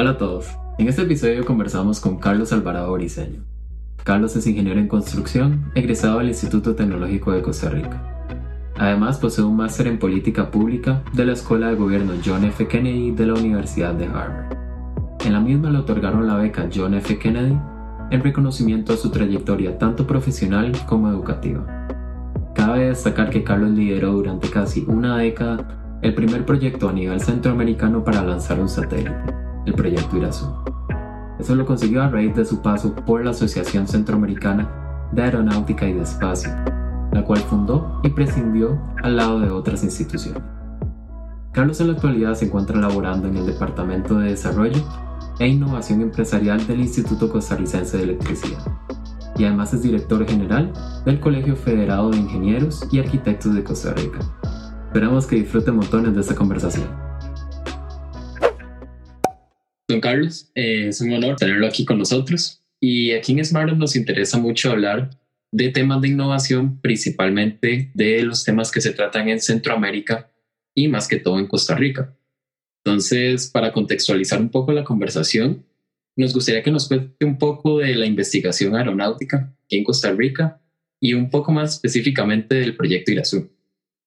Hola a todos. En este episodio conversamos con Carlos Alvarado Briceño. Carlos es ingeniero en construcción, egresado del Instituto Tecnológico de Costa Rica. Además posee un máster en política pública de la Escuela de Gobierno John F. Kennedy de la Universidad de Harvard. En la misma le otorgaron la beca John F. Kennedy en reconocimiento a su trayectoria tanto profesional como educativa. Cabe destacar que Carlos lideró durante casi una década el primer proyecto a nivel centroamericano para lanzar un satélite el proyecto Irazú. Eso lo consiguió a raíz de su paso por la Asociación Centroamericana de Aeronáutica y de Espacio, la cual fundó y prescindió al lado de otras instituciones. Carlos en la actualidad se encuentra laborando en el Departamento de Desarrollo e Innovación Empresarial del Instituto Costarricense de Electricidad y además es director general del Colegio Federado de Ingenieros y Arquitectos de Costa Rica. Esperamos que disfruten montones de esta conversación. Don Carlos, eh, es un honor tenerlo aquí con nosotros. Y aquí en Smart nos interesa mucho hablar de temas de innovación, principalmente de los temas que se tratan en Centroamérica y más que todo en Costa Rica. Entonces, para contextualizar un poco la conversación, nos gustaría que nos cuente un poco de la investigación aeronáutica aquí en Costa Rica y un poco más específicamente del proyecto Irazú.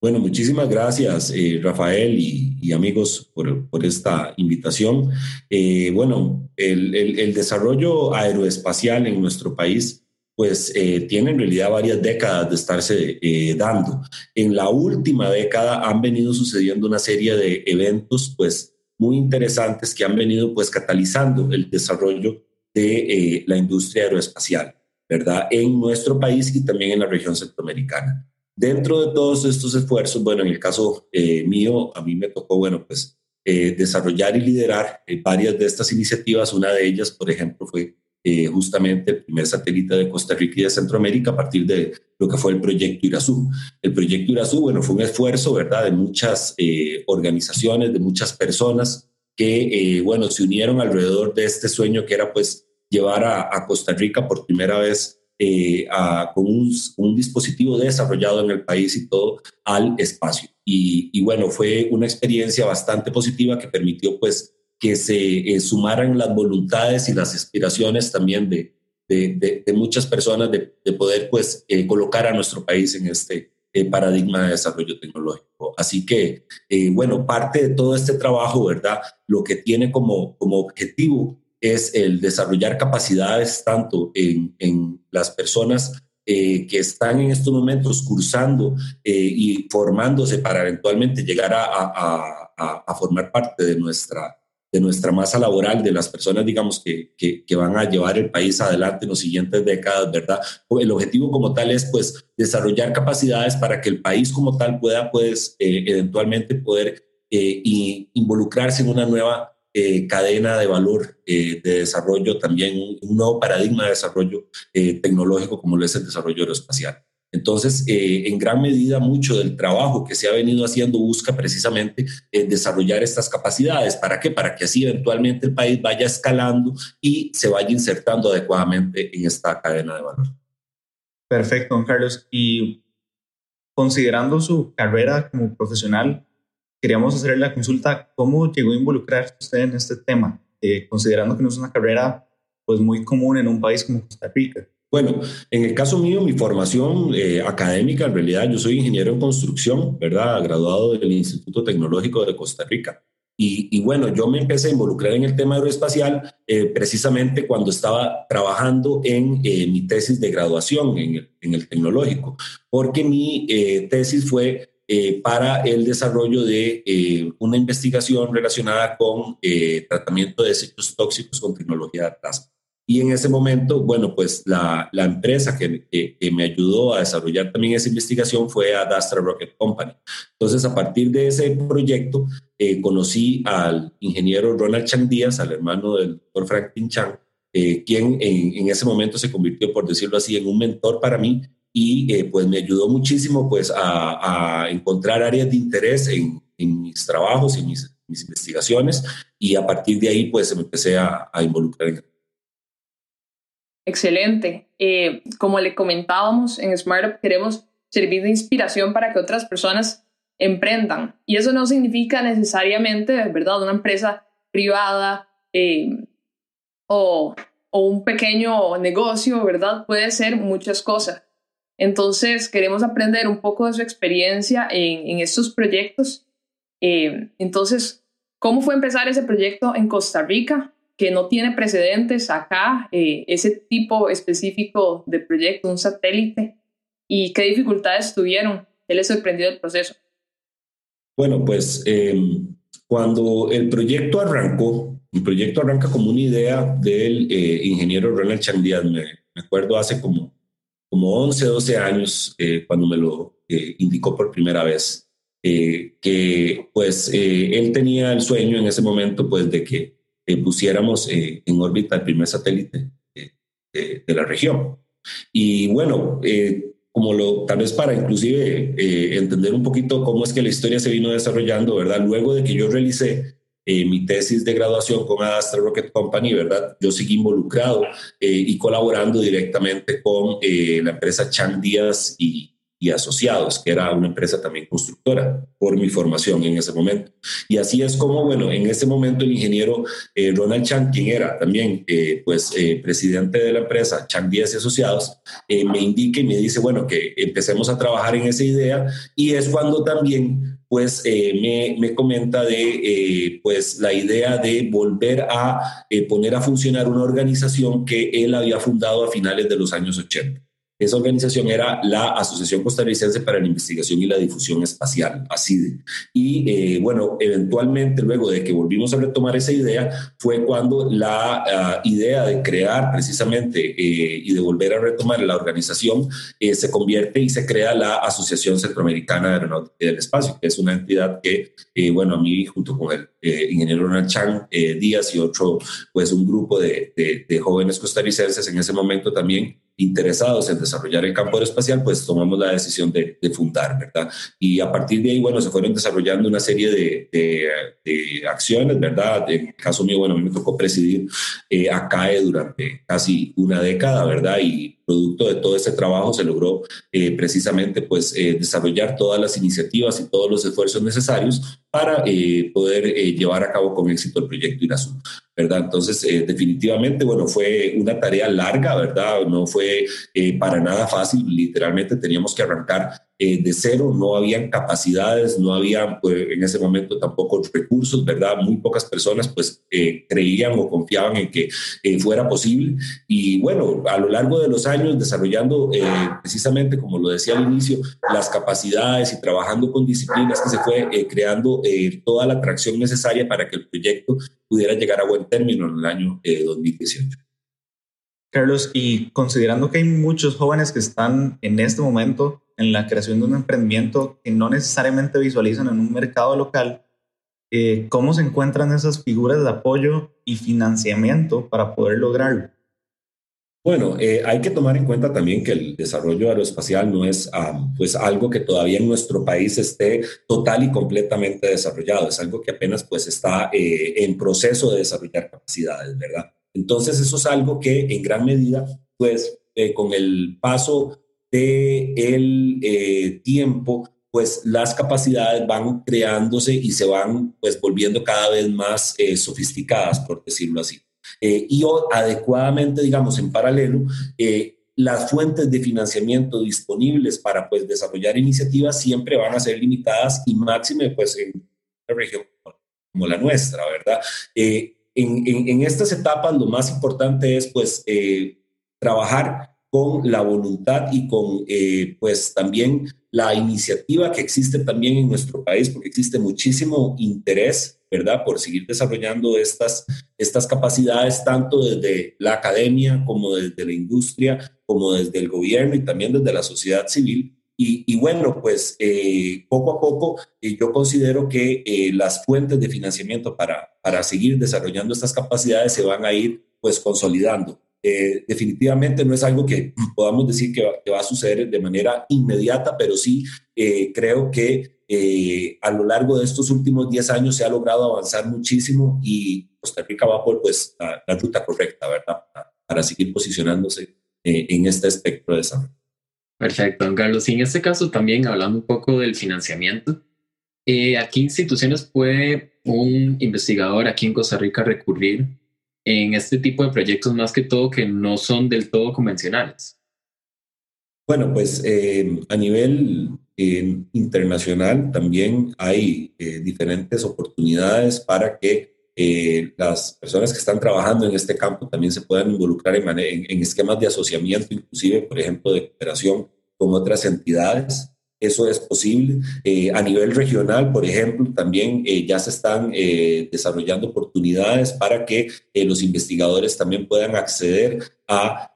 Bueno, muchísimas gracias, eh, Rafael y, amigos, por, esta invitación. Eh, bueno, el, el, desarrollo aeroespacial en nuestro país, pues eh, tiene en realidad varias décadas de estarse dando. En la última década han venido sucediendo una serie de eventos, pues, muy interesantes que han venido, pues, catalizando el desarrollo de la industria aeroespacial, ¿verdad? En nuestro país y también en la región centroamericana. Dentro de todos estos esfuerzos, bueno, en el caso eh, mío, a mí me tocó, bueno, pues eh, desarrollar y liderar eh, varias de estas iniciativas. Una de ellas, por ejemplo, fue justamente el primer satélite de Costa Rica y de Centroamérica a partir de lo que fue el proyecto Irazú. El proyecto Irazú, bueno, fue un esfuerzo, ¿verdad?, de muchas organizaciones, de muchas personas que, bueno, se unieron alrededor de este sueño que era, pues, llevar a Costa Rica por primera vez eh, con un, dispositivo desarrollado en el país y todo al espacio. Y, bueno, fue una experiencia bastante positiva que permitió pues que se eh, sumaran las voluntades y las aspiraciones también de, de, muchas personas de, poder pues eh, colocar a nuestro país en este paradigma de desarrollo tecnológico. Así que, bueno, parte de todo este trabajo, ¿verdad? Lo que tiene como, como objetivo es el desarrollar capacidades tanto en, en las personas eh, que están en estos momentos cursando eh, y formándose para eventualmente llegar a, a, formar parte de nuestra, de nuestra masa laboral, de las personas, digamos, que, que, van a llevar el país adelante en las siguientes décadas, ¿verdad? El objetivo como tal es, pues, desarrollar capacidades para que el país como tal pueda, pues, eh, eventualmente poder involucrarse en una nueva eh, cadena de valor eh, de desarrollo, también un, nuevo paradigma de desarrollo eh, tecnológico como lo es el desarrollo aeroespacial. Entonces, en gran medida, mucho del trabajo que se ha venido haciendo busca precisamente desarrollar estas capacidades. ¿Para qué? Para que así eventualmente el país vaya escalando y se vaya insertando adecuadamente en esta cadena de valor. Perfecto, don Carlos. Y considerando su carrera como profesional, queríamos hacerle la consulta, ¿cómo llegó a involucrarse usted en este tema? Eh, considerando que no es una carrera pues muy común en un país como Costa Rica. Bueno, en el caso mío, mi formación eh, académica, en realidad yo soy ingeniero en construcción, ¿verdad? Graduado del Instituto Tecnológico de Costa Rica. Y, bueno, yo me empecé a involucrar en el tema aeroespacial eh, precisamente cuando estaba trabajando en mi tesis de graduación en el, en el tecnológico, porque mi tesis fue eh, para el desarrollo de eh, una investigación relacionada con eh, tratamiento de desechos tóxicos con tecnología de plasma. Y en ese momento, bueno, pues la, la empresa que, que, me ayudó a desarrollar también esa investigación fue Adastra Rocket Company. Entonces, a partir de ese proyecto, conocí al ingeniero Ronald Chang Díaz, al hermano del doctor Franklin Chang, quien en, en, ese momento se convirtió, por decirlo así, en un mentor para mí y eh, pues me ayudó muchísimo pues a, encontrar áreas de interés en, mis trabajos y mis, mis, investigaciones y a partir de ahí pues me empecé a, involucrar en Excelente. Eh, como le comentábamos en SmartUp, queremos servir de inspiración para que otras personas emprendan. Y eso no significa necesariamente, ¿verdad?, una empresa privada o, o un pequeño negocio, ¿verdad? Puede ser muchas cosas. Entonces, queremos aprender un poco de su experiencia en, estos proyectos. Eh, entonces, ¿cómo fue empezar ese proyecto en Costa Rica? Que no tiene precedentes acá, eh, ese tipo específico de proyecto, un satélite. ¿Y qué dificultades tuvieron? ¿Qué les sorprendió del proceso? Bueno, pues em, cuando el proyecto arrancó, el proyecto arranca como una idea del eh, ingeniero Ronald Chang me, me, acuerdo hace como, como 11, 12 años, eh, cuando me lo eh, indicó por primera vez, que pues él tenía el sueño en ese momento pues de que pusiéramos en órbita el primer satélite de, de la región. Y bueno, como lo, tal vez para inclusive entender un poquito cómo es que la historia se vino desarrollando, ¿verdad? Luego de que yo realicé eh, mi tesis de graduación con Astra Rocket Company, ¿verdad? Yo seguí involucrado eh, y colaborando directamente con eh, la empresa Chang Díaz y, y Asociados, que era una empresa también constructora, por mi formación en ese momento. Y así es como, bueno, en ese momento el ingeniero Ronald Chang, quien era también, pues, presidente de la empresa Chang Díaz y Asociados, me indica y me dice, bueno, que empecemos a trabajar en esa idea y es cuando también pues eh, me, me, comenta de eh, pues la idea de volver a eh, poner a funcionar una organización que él había fundado a finales de los años 80. Esa organización era la Asociación Costarricense para la Investigación y la Difusión Espacial, ACIDE. Y eh, bueno, eventualmente, luego de que volvimos a retomar esa idea, fue cuando la ah, idea de crear precisamente eh, y de volver a retomar la organización eh, se convierte y se crea la Asociación Centroamericana de Aeronáutica y del Espacio, que es una entidad que, bueno, a mí, junto con el ingeniero Ronald Chang Díaz y otro, pues un grupo de, jóvenes costarricenses en ese momento también interesados en desarrollar el campo aeroespacial, pues tomamos la decisión de, fundar, ¿verdad? Y a partir de ahí, bueno, se fueron desarrollando una serie de, acciones, ¿verdad? En el caso mío, bueno, a mí me tocó presidir eh, ACAE durante casi una década, ¿verdad? Y producto de todo ese trabajo se logró eh, precisamente pues eh, desarrollar todas las iniciativas y todos los esfuerzos necesarios para eh, poder llevar a cabo con éxito el proyecto IRASU, ¿verdad? Entonces, definitivamente, bueno, fue una tarea larga, ¿verdad? No fue para nada fácil, literalmente teníamos que arrancar eh, de cero, no habían capacidades, no había pues, en ese momento tampoco recursos, ¿verdad? Muy pocas personas pues eh, creían o confiaban en que eh, fuera posible. Y bueno, a lo largo de los años desarrollando precisamente, como lo decía al inicio, las capacidades y trabajando con disciplinas que se fue creando toda la atracción necesaria para que el proyecto pudiera llegar a buen término en el año 2018. Carlos, y considerando que hay muchos jóvenes que están en este momento en la creación de un emprendimiento que no necesariamente visualizan en un mercado local, eh, ¿cómo se encuentran esas figuras de apoyo y financiamiento para poder lograrlo? Bueno, eh, hay que tomar en cuenta también que el desarrollo aeroespacial no es pues algo que todavía en nuestro país esté total y completamente desarrollado, es algo que apenas pues está eh, en proceso de desarrollar capacidades, ¿verdad? Entonces eso es algo que en gran medida pues con el paso de el eh, tiempo, pues las capacidades van creándose y se van pues volviendo cada vez más eh, sofisticadas, por decirlo así. Eh, y adecuadamente, digamos, en paralelo, las fuentes de financiamiento disponibles para pues desarrollar iniciativas siempre van a ser limitadas y máxime pues en una región como la nuestra, ¿verdad? En, en, en, estas etapas lo más importante es pues trabajar con la voluntad y con eh, pues también la iniciativa que existe también en nuestro país, porque existe muchísimo interés, ¿verdad?, por seguir desarrollando estas, estas capacidades, tanto desde la academia como desde la industria, como desde el gobierno y también desde la sociedad civil. Y, bueno, pues eh, poco a poco eh, yo considero que las fuentes de financiamiento para, para seguir desarrollando estas capacidades se van a ir pues consolidando. Eh, definitivamente no es algo que podamos decir que va, a suceder de manera inmediata, pero sí eh, creo que eh, a lo largo de estos últimos 10 años se ha logrado avanzar muchísimo y Costa Rica va por pues, la, ruta correcta, ¿verdad? Para, seguir posicionándose en este espectro de desarrollo. Perfecto, don Carlos. Y en este caso también hablando un poco del financiamiento, ¿a qué instituciones puede un investigador aquí en Costa Rica recurrir en este tipo de proyectos más que todo que no son del todo convencionales? Bueno, pues eh, a nivel eh, internacional también hay eh, diferentes oportunidades para que las personas que están trabajando en este campo también se puedan involucrar en, en esquemas de asociamiento, inclusive, por ejemplo, de cooperación con otras entidades. Eso es posible. Eh, a nivel regional, por ejemplo, también eh, ya se están eh, desarrollando oportunidades para que los investigadores también puedan acceder a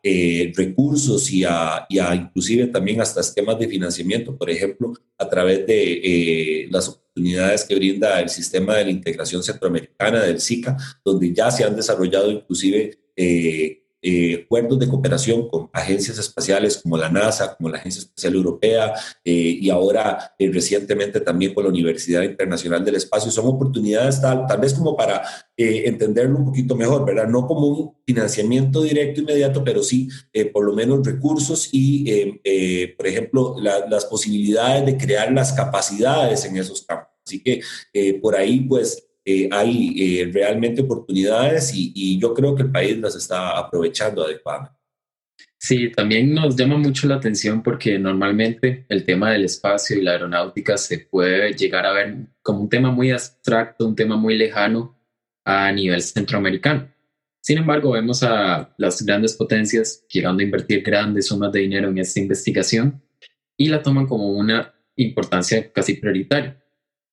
recursos y a, y a, inclusive también hasta esquemas de financiamiento, por ejemplo, a través de las oportunidades que brinda el sistema de la integración centroamericana del SICA, donde ya se han desarrollado inclusive eh, acuerdos de cooperación con agencias espaciales como la NASA, como la Agencia Espacial Europea eh, y ahora eh, recientemente también con la Universidad Internacional del Espacio. Son oportunidades tal, vez como para entenderlo un poquito mejor, ¿verdad? No como un financiamiento directo inmediato, pero sí por lo menos recursos y, por ejemplo, las posibilidades de crear las capacidades en esos campos. Así que por ahí, pues, eh, hay eh, realmente oportunidades y, yo creo que el país las está aprovechando adecuadamente. Sí, también nos llama mucho la atención porque normalmente el tema del espacio y la aeronáutica se puede llegar a ver como un tema muy abstracto, un tema muy lejano a nivel centroamericano. Sin embargo, vemos a las grandes potencias llegando a invertir grandes sumas de dinero en esta investigación y la toman como una importancia casi prioritaria.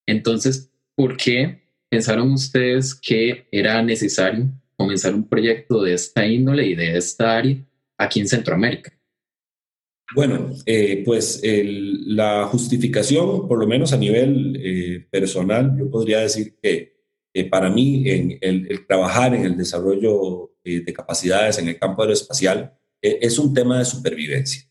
Entonces, ¿por qué pensaron ustedes que era necesario comenzar un proyecto de esta índole y de esta área aquí en Centroamérica? Bueno, eh, pues la justificación, por lo menos a nivel eh, personal, yo podría decir que para mí en el, trabajar en el desarrollo eh, de capacidades en el campo aeroespacial es un tema de supervivencia.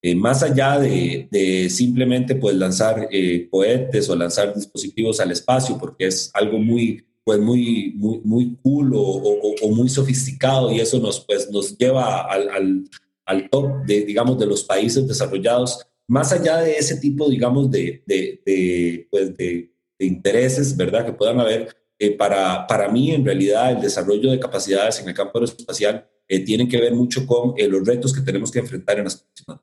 Eh, más allá de, simplemente pues, lanzar eh, cohetes o lanzar dispositivos al espacio, porque es algo muy, pues, muy, muy, muy cool o, muy sofisticado y eso nos, pues, nos lleva al, al, top de, digamos, de los países desarrollados. Más allá de ese tipo, digamos, de, de, pues, de, intereses, ¿verdad?, que puedan haber, eh, para, para mí, en realidad, el desarrollo de capacidades en el campo aeroespacial tiene que ver mucho con los retos que tenemos que enfrentar en las próximas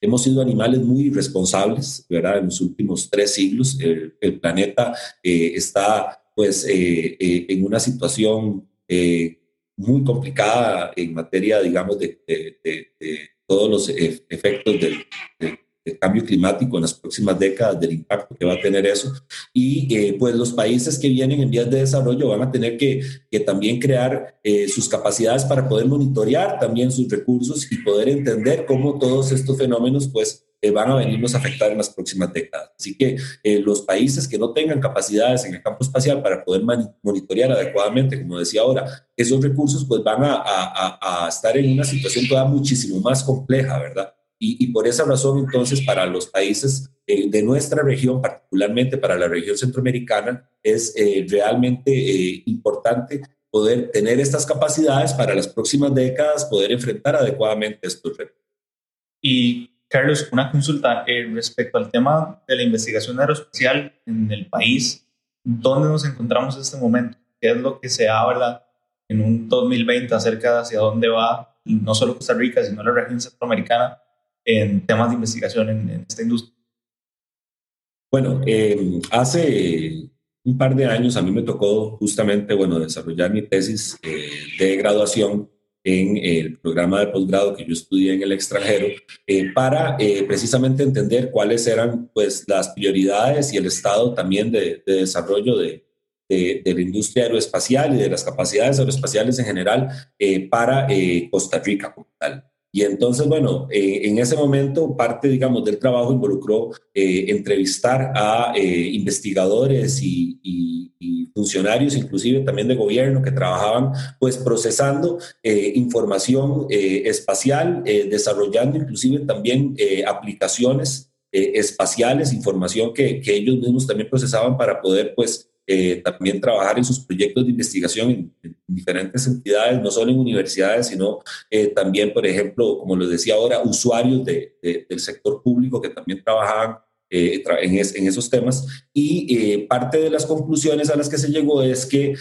Hemos sido animales muy responsables, ¿verdad? En los últimos tres siglos, el, planeta eh, está pues eh, eh, en una situación muy complicada en materia, digamos, de, todos los efectos del, el cambio climático en las próximas décadas, del impacto que va a tener eso. Y eh, pues los países que vienen en vías de desarrollo van a tener que, que también crear eh, sus capacidades para poder monitorear también sus recursos y poder entender cómo todos estos fenómenos pues eh, van a venirnos a afectar en las próximas décadas. Así que los países que no tengan capacidades en el campo espacial para poder monitorear adecuadamente, como decía ahora, esos recursos pues van a, a, a estar en una situación todavía muchísimo más compleja, ¿verdad? Y, por esa razón, entonces, para los países eh, de nuestra región, particularmente para la región centroamericana, es eh, realmente eh, importante poder tener estas capacidades para las próximas décadas, poder enfrentar adecuadamente estos retos. Y Carlos, una consulta respecto al tema de la investigación aeroespacial en el país. ¿Dónde nos encontramos en este momento? ¿Qué es lo que se habla en un 2020 acerca de hacia dónde va no solo Costa Rica, sino la región centroamericana en temas de investigación en, esta industria? Bueno, eh, hace un par de años a mí me tocó justamente, bueno, desarrollar mi tesis eh, de graduación en el programa de posgrado que yo estudié en el extranjero eh, para precisamente entender cuáles eran pues las prioridades y el estado también de, desarrollo de, de, la industria aeroespacial y de las capacidades aeroespaciales en general para Costa Rica como tal. Y entonces, bueno, eh, en ese momento parte, digamos, del trabajo involucró eh, entrevistar a eh, investigadores y, funcionarios, inclusive también de gobierno, que trabajaban pues procesando información espacial, desarrollando inclusive también aplicaciones espaciales, información que, que ellos mismos también procesaban para poder pues eh, también trabajar en sus proyectos de investigación en, diferentes entidades, no solo en universidades, sino eh, también, por ejemplo, como les decía ahora, usuarios de, del sector público que también trabajaban en, en, esos temas. Y parte de las conclusiones a las que se llegó es que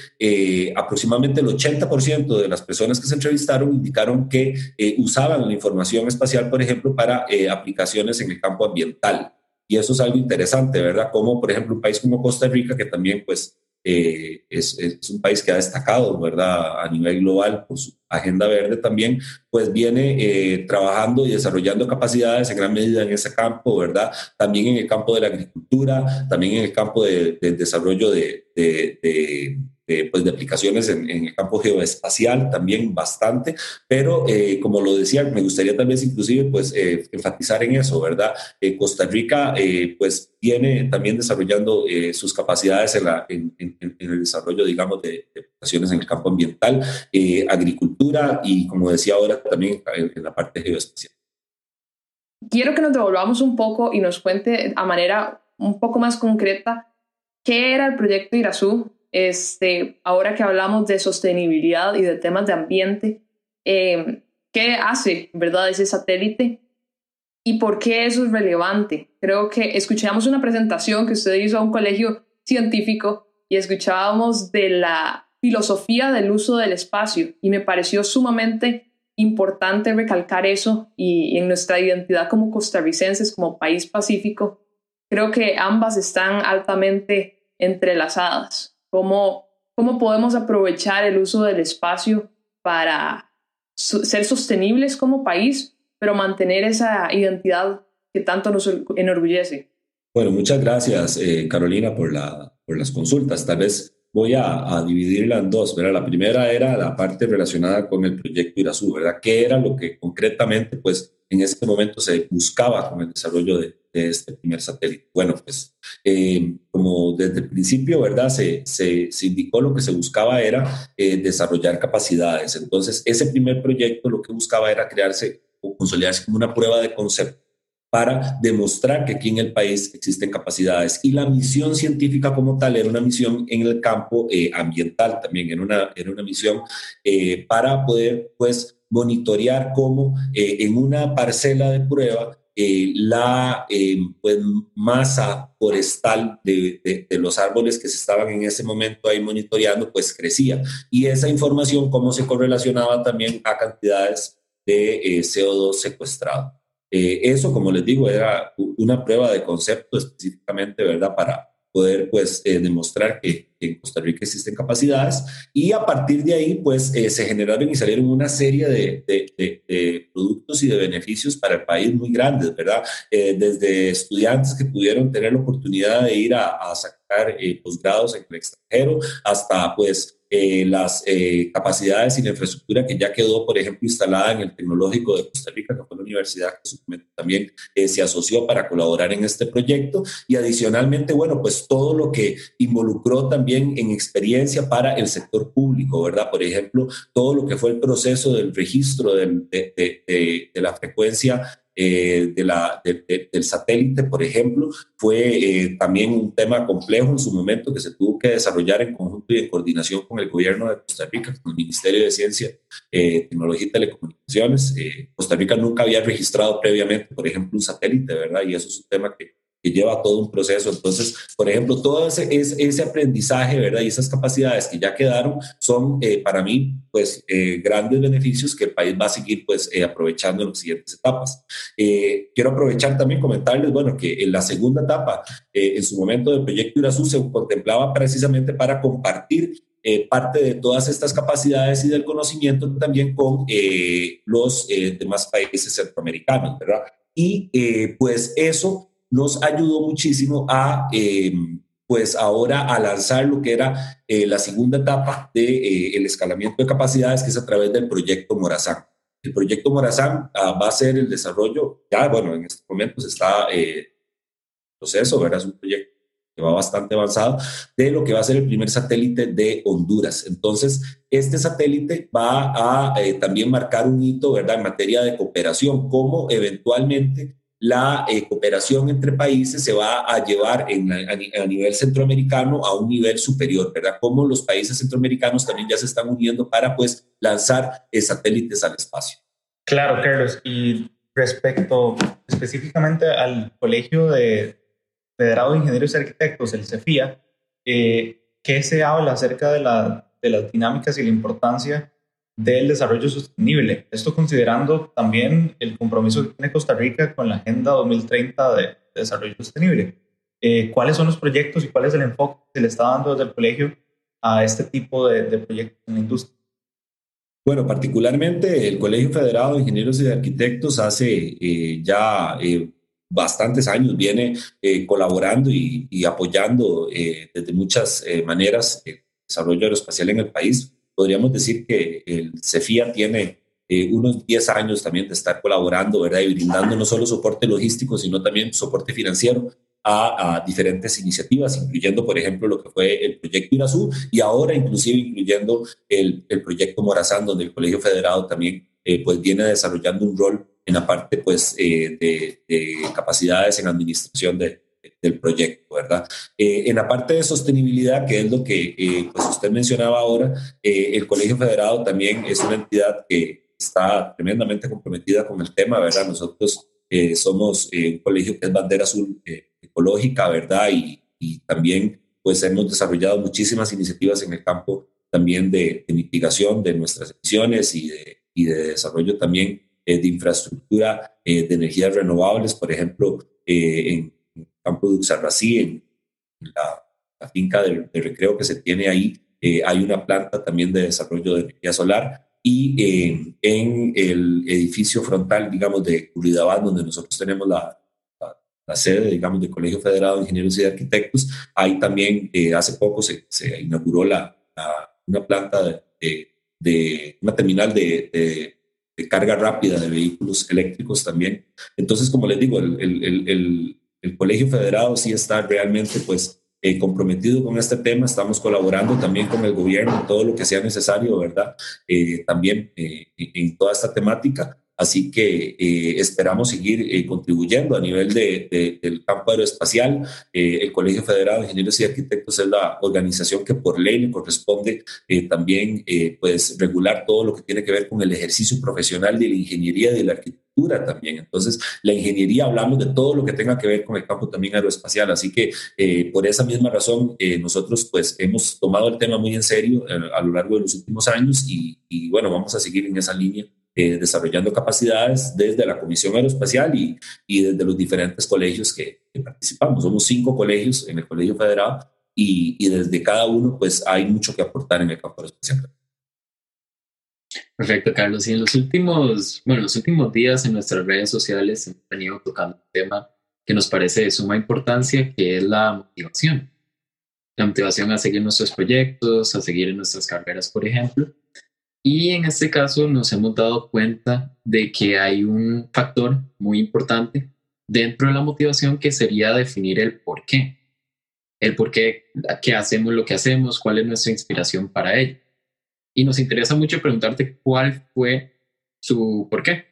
aproximadamente el 80% de las personas que se entrevistaron indicaron que usaban la información espacial, por ejemplo, para aplicaciones en el campo ambiental. Y eso es algo interesante, ¿verdad? Como, por ejemplo, un país como Costa Rica, que también, pues, eh, es, es, un país que ha destacado, ¿verdad? A nivel global por su agenda verde también, pues viene eh, trabajando y desarrollando capacidades en gran medida en ese campo, ¿verdad? También en el campo de la agricultura, también en el campo del de desarrollo de, de eh, pues de aplicaciones en, el campo geoespacial también bastante, pero eh, como lo decía, me gustaría vez inclusive pues eh, enfatizar en eso, ¿verdad? Costa Rica pues viene también desarrollando sus capacidades en, la, en, el desarrollo, digamos, de, aplicaciones en el campo ambiental, agricultura y como decía ahora también en, la parte geoespacial. Quiero que nos devolvamos un poco y nos cuente a manera un poco más concreta qué era el proyecto Irazú este, ahora que hablamos de sostenibilidad y de temas de ambiente, em, ¿qué hace, verdad, ese satélite? ¿Y por qué eso es relevante? Creo que escuchamos una presentación que usted hizo a un colegio científico y escuchábamos de la filosofía del uso del espacio y me pareció sumamente importante recalcar eso y en nuestra identidad como costarricenses, como país pacífico, creo que ambas están altamente entrelazadas cómo, cómo podemos aprovechar el uso del espacio para ser sostenibles como país, pero mantener esa identidad que tanto nos enorgullece. Bueno, muchas gracias, eh, Carolina, por, la, por las consultas. Tal vez voy a, dividirla en dos. ¿verdad? La primera era la parte relacionada con el proyecto Irazú, ¿verdad? ¿Qué era lo que concretamente, pues, en ese momento se buscaba con el desarrollo de, este primer satélite? Bueno, pues, eh, como desde el principio, ¿verdad? Se, se, indicó lo que se buscaba era eh, desarrollar capacidades. Entonces, ese primer proyecto lo que buscaba era crearse o consolidarse como una prueba de concepto para demostrar que aquí en el país existen capacidades. Y la misión científica como tal era una misión en el campo eh, ambiental también, era una, era una misión para poder pues monitorear cómo eh, en una parcela de prueba la pues, masa forestal de, de, los árboles que se estaban en ese momento ahí monitoreando, pues crecía. Y esa información, cómo se correlacionaba también a cantidades de CO2 secuestrado. Eh, eso, como les digo, era una prueba de concepto específicamente, ¿verdad? Para poder, pues, eh, demostrar que, en Costa Rica existen capacidades y a partir de ahí, pues, eh, se generaron y salieron una serie de, productos y de beneficios para el país muy grandes, ¿verdad? desde estudiantes que pudieron tener la oportunidad de ir a, a sacar posgrados en el extranjero hasta, pues, eh, las eh, capacidades y la infraestructura que ya quedó, por ejemplo, instalada en el Tecnológico de Costa Rica, que fue la universidad que también eh, se asoció para colaborar en este proyecto. Y adicionalmente, bueno, pues todo lo que involucró también en experiencia para el sector público, ¿verdad? Por ejemplo, todo lo que fue el proceso del registro de, la frecuencia eh, del satélite, por ejemplo, fue eh, también un tema complejo en su momento que se tuvo que desarrollar en conjunto y en coordinación con el gobierno de Costa Rica, con el Ministerio de Ciencia, eh, Tecnología y Telecomunicaciones. Costa Rica nunca había registrado previamente, por ejemplo, un satélite, ¿verdad? Y eso es un tema que que lleva todo un proceso. Entonces, por ejemplo, todo ese, ese aprendizaje, ¿verdad? Y esas capacidades que ya quedaron son eh, para mí, pues, eh, grandes beneficios que el país va a seguir, pues, eh, aprovechando en las siguientes etapas. quiero aprovechar también comentarles, bueno, que en la segunda etapa, en su momento del proyecto Irazú, se contemplaba precisamente para compartir parte de todas estas capacidades y del conocimiento también con los demás países centroamericanos, ¿verdad? Y pues eso nos ayudó muchísimo a, eh, pues ahora a lanzar lo que era eh, la segunda etapa del de, eh, el escalamiento de capacidades, que es a través del proyecto Morazán. El proyecto Morazán ah, va a ser el desarrollo, ya bueno, en estos momentos está en proceso, ¿verdad? Es un proyecto que va bastante avanzado, de lo que va a ser el primer satélite de Honduras. Entonces, este satélite va a también marcar un hito, ¿verdad?, en materia de cooperación, como eventualmente la eh, cooperación entre países se va a llevar a, nivel centroamericano a un nivel superior, ¿verdad? Como los países centroamericanos también ya se están uniendo para pues lanzar eh, satélites al espacio. Claro, Carlos. Y respecto específicamente al colegio de, Federado de Ingenieros y Arquitectos, el CEFIA, eh, ¿qué se habla acerca de las dinámicas y la importancia del desarrollo sostenible? Esto considerando también el compromiso que tiene Costa Rica con la Agenda 2030 de, Desarrollo Sostenible. Eh, ¿Cuáles son los proyectos y cuál es el enfoque que le está dando desde el colegio a este tipo de, de proyectos en la industria? Bueno, particularmente el Colegio Federado de Ingenieros y Arquitectos hace eh, ya eh, bastantes años viene colaborando y, apoyando desde muchas maneras el desarrollo aeroespacial en el país. Podríamos decir que el CEFIA tiene unos 10 años también de estar colaborando, ¿verdad? Y brindando no solo soporte logístico, sino también soporte financiero a, diferentes iniciativas, incluyendo, por ejemplo, lo que fue el proyecto Irazú y ahora inclusive incluyendo el, el proyecto Morazán, donde el Colegio Federado también eh, pues viene desarrollando un rol en la parte pues, eh, de, capacidades en administración de, del proyecto, ¿verdad? Eh, en la parte de sostenibilidad, que es lo que pues usted mencionaba ahora, el Colegio Federado también es una entidad que está tremendamente comprometida con el tema, ¿verdad? Nosotros somos un colegio que es bandera azul ecológica, ¿verdad? Y, y, también pues hemos desarrollado muchísimas iniciativas en el campo también de, mitigación de nuestras emisiones y de, y de desarrollo también eh, de infraestructura eh, de energías renovables, por ejemplo, eh, en campo de Uxarrací, en la, finca de, recreo que se tiene ahí, hay una planta también de desarrollo de energía solar y en el edificio frontal, digamos, de Curidabad, donde nosotros tenemos la, la sede, digamos, del Colegio Federado de Ingenieros y Arquitectos. Ahí también eh, hace poco se, se inauguró la, una planta de, de, una terminal de, de, carga rápida de vehículos eléctricos también. Entonces, como les digo, el, el, el, el Colegio Federado sí está realmente, pues, eh, comprometido con este tema. Estamos colaborando también con el gobierno en todo lo que sea necesario, ¿verdad? Eh, también en toda esta temática. Así que eh, esperamos seguir eh, contribuyendo a nivel de, del campo aeroespacial. Eh, el Colegio Federado de Ingenieros y Arquitectos es la organización que por ley le corresponde también pues, regular todo lo que tiene que ver con el ejercicio profesional de la ingeniería y de la arquitectura también. Entonces, la ingeniería hablamos de todo lo que tenga que ver con el campo también aeroespacial. Así que por esa misma razón, nosotros pues hemos tomado el tema muy en serio a lo largo de los últimos años y, y bueno, vamos a seguir en esa línea eh, desarrollando capacidades desde la Comisión Aeroespacial y, y desde los diferentes colegios que, participamos. Somos cinco colegios en el Colegio Federal y, y, desde cada uno pues hay mucho que aportar en el campo aeroespacial. Perfecto, Carlos. Y en los últimos, bueno, los últimos días en nuestras redes sociales hemos venido tocando un tema que nos parece de suma importancia, que es la motivación. La motivación a seguir nuestros proyectos, a seguir en nuestras carreras, por ejemplo. Y en este caso nos hemos dado cuenta de que hay un factor muy importante dentro de la motivación que sería definir el por qué. El por qué, qué hacemos lo que hacemos, cuál es nuestra inspiración para ello. Y nos interesa mucho preguntarte cuál fue su por qué.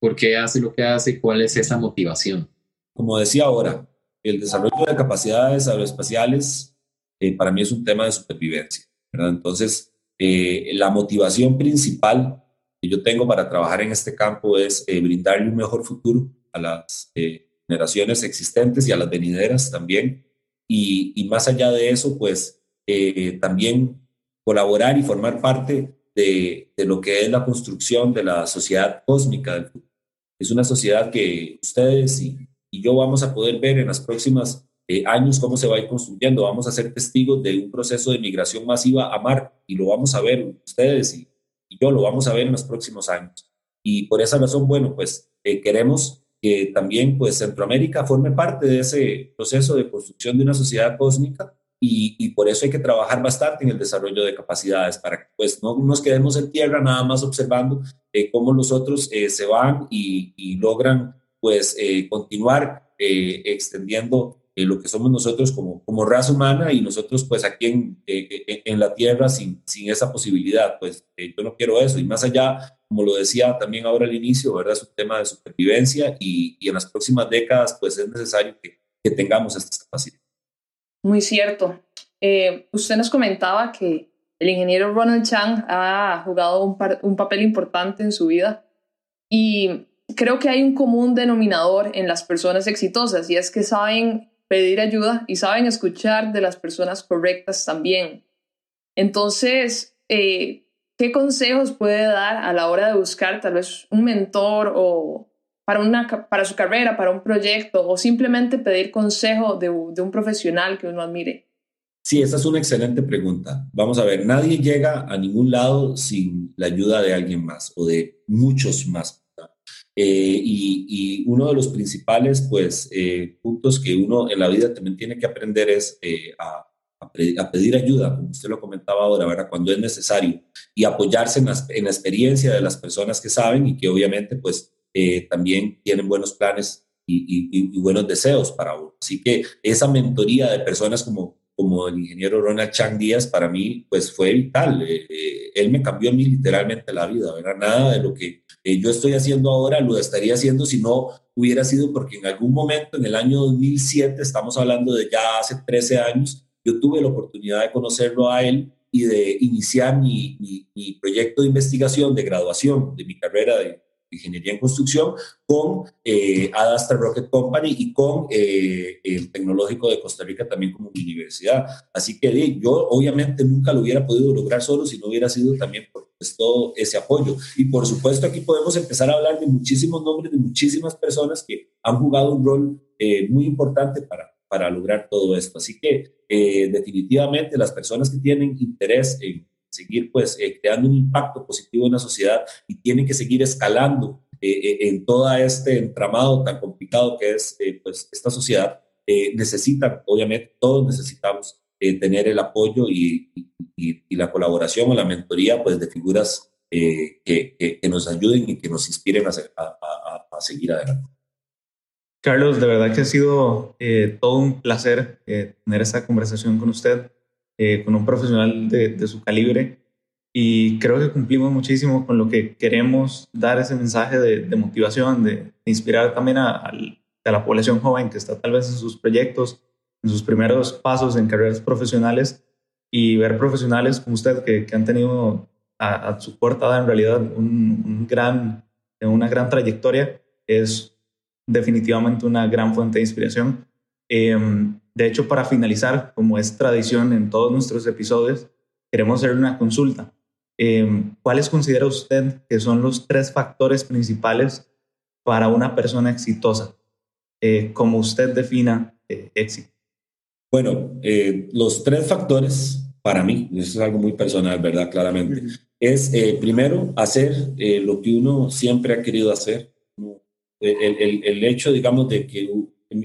¿Por qué hace lo que hace? ¿Cuál es esa motivación? Como decía ahora, el desarrollo de capacidades aeroespaciales eh, para mí es un tema de supervivencia. ¿verdad? Entonces, eh, la motivación principal que yo tengo para trabajar en este campo es eh, brindarle un mejor futuro a las eh, generaciones existentes y a las venideras también. Y, más allá de eso, pues también colaborar y formar parte de, lo que es la construcción de la sociedad cósmica. Es una sociedad que ustedes y yo vamos a poder ver en las próximas eh, años cómo se va a ir construyendo. Vamos a ser testigos de un proceso de migración masiva a mar y lo vamos a ver ustedes y, yo lo vamos a ver en los próximos años. Y por esa razón, bueno, pues eh, queremos que también pues Centroamérica forme parte de ese proceso de construcción de una sociedad cósmica y, y, por eso hay que trabajar bastante en el desarrollo de capacidades para que pues no nos quedemos en tierra nada más observando eh, cómo los otros se van y, y, logran pues continuar extendiendo eh, lo que somos nosotros como, como raza humana y nosotros pues aquí en, eh, eh, en la tierra sin, sin esa posibilidad, pues yo no quiero eso y más allá, como lo decía también ahora al inicio, ¿verdad? Es un tema de supervivencia y, y en las próximas décadas pues es necesario que, que tengamos estas capacidades. Muy cierto. usted nos comentaba que el ingeniero Ronald Chang ha jugado un, un papel importante en su vida y creo que hay un común denominador en las personas exitosas y es que saben pedir ayuda y saben escuchar de las personas correctas también. Entonces, eh, ¿qué consejos puede dar a la hora de buscar tal vez un mentor o para, una, para su carrera, para un proyecto o simplemente pedir consejo de, de un profesional que uno admire? Sí, esa es una excelente pregunta. Vamos a ver, nadie llega a ningún lado sin la ayuda de alguien más o de muchos más. Eh, y, uno de los principales pues, eh, puntos que uno en la vida también tiene que aprender es eh, a, pedir ayuda, como usted lo comentaba ahora, ¿verdad? cuando es necesario, y apoyarse en la, en la experiencia de las personas que saben y que obviamente pues también tienen buenos planes y, y, buenos deseos para uno. Así que esa mentoría de personas como como el ingeniero Ronald Chang Díaz, para mí, pues fue vital. él me cambió a mí literalmente la vida, ¿verdad? Nada de lo que eh, yo estoy haciendo ahora lo estaría haciendo si no hubiera sido porque en algún momento, en el año 2007, estamos hablando de ya hace 13 años, yo tuve la oportunidad de conocerlo a él y de iniciar mi, proyecto de investigación de graduación de mi carrera de ingeniería en construcción con eh, Adastra Rocket Company y con eh, el Tecnológico de Costa Rica también como universidad. Así que yo obviamente nunca lo hubiera podido lograr solo si no hubiera sido también por pues, todo ese apoyo. Y por supuesto aquí podemos empezar a hablar de muchísimos nombres de muchísimas personas que han jugado un rol eh, muy importante para, para lograr todo esto. Así que eh, definitivamente las personas que tienen interés en seguir pues eh, creando un impacto positivo en la sociedad y tienen que seguir escalando eh, eh, en todo este entramado tan complicado que es pues esta sociedad, necesitan, obviamente todos necesitamos tener el apoyo y, y, la colaboración o la mentoría pues de figuras que, que, nos ayuden y que nos inspiren a, a, a, seguir adelante. Carlos, de verdad que ha sido todo un placer tener esta conversación con usted. Eh, con un profesional de, su calibre y creo que cumplimos muchísimo con lo que queremos dar ese mensaje de, motivación, de, inspirar también a, la población joven que está tal vez en sus proyectos, en sus primeros pasos en carreras profesionales y ver profesionales como usted que, han tenido a, su portada en realidad un, gran, una gran trayectoria es definitivamente una gran fuente de inspiración. Em, de hecho, para finalizar, como es tradición en todos nuestros episodios, queremos hacer una consulta. Em, ¿Cuáles considera usted que son los tres factores principales para una persona exitosa? Eh, como usted defina eh, éxito. Bueno, eh, los tres factores para mí, eso es algo muy personal, ¿verdad? Claramente, es primero hacer lo que uno siempre ha querido hacer. El, el, el, hecho, digamos, de que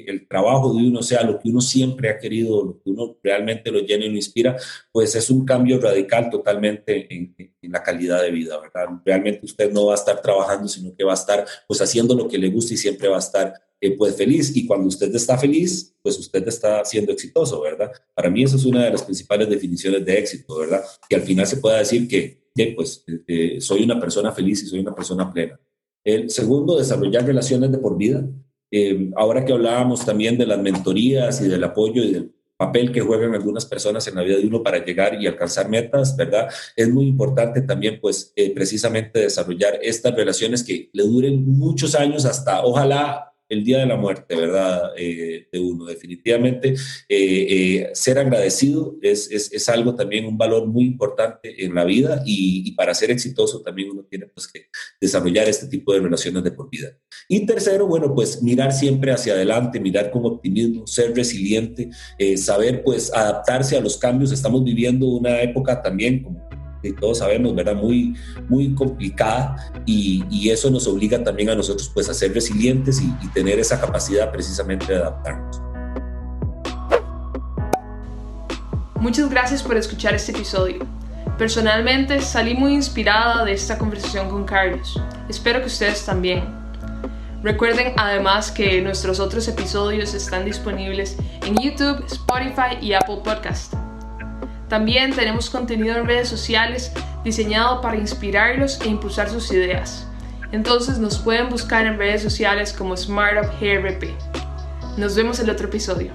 el trabajo de uno sea lo que uno siempre ha querido, lo que uno realmente lo llena y lo inspira, pues es un cambio radical totalmente en, la calidad de vida, ¿verdad? Realmente usted no va a estar trabajando, sino que va a estar pues haciendo lo que le gusta y siempre va a estar eh, pues feliz. Y cuando usted está feliz, pues usted está siendo exitoso, ¿verdad? Para mí eso es una de las principales definiciones de éxito, ¿verdad? Que al final se pueda decir que, pues eh, eh, soy una persona feliz y soy una persona plena. El segundo, desarrollar relaciones de por vida. Eh, ahora que hablábamos también de las mentorías y del apoyo y del papel que juegan algunas personas en la vida de uno para llegar y alcanzar metas, ¿verdad? Es muy importante también, pues, eh, precisamente desarrollar estas relaciones que le duren muchos años hasta, ojalá, el día de la muerte, ¿verdad? Eh, de uno. Definitivamente, eh, eh, ser agradecido es, es, es, algo también, un valor muy importante en la vida y, y, para ser exitoso también uno tiene pues, que desarrollar este tipo de relaciones de por vida. Y tercero, bueno, pues mirar siempre hacia adelante, mirar con optimismo, ser resiliente, saber pues adaptarse a los cambios. Estamos viviendo una época también como todos sabemos, ¿verdad? Muy, muy complicada y, y, eso nos obliga también a nosotros pues a ser resilientes y tener esa capacidad precisamente de adaptarnos. Muchas gracias por escuchar este episodio. Personalmente salí muy inspirada de esta conversación con Carlos. Espero que ustedes también. Recuerden además que nuestros otros episodios están disponibles en YouTube, Spotify y Apple Podcast. También tenemos contenido en redes sociales diseñado para inspirarlos e impulsar sus ideas. Entonces nos pueden buscar en redes sociales como SmartUp GRP. Nos vemos en el otro episodio.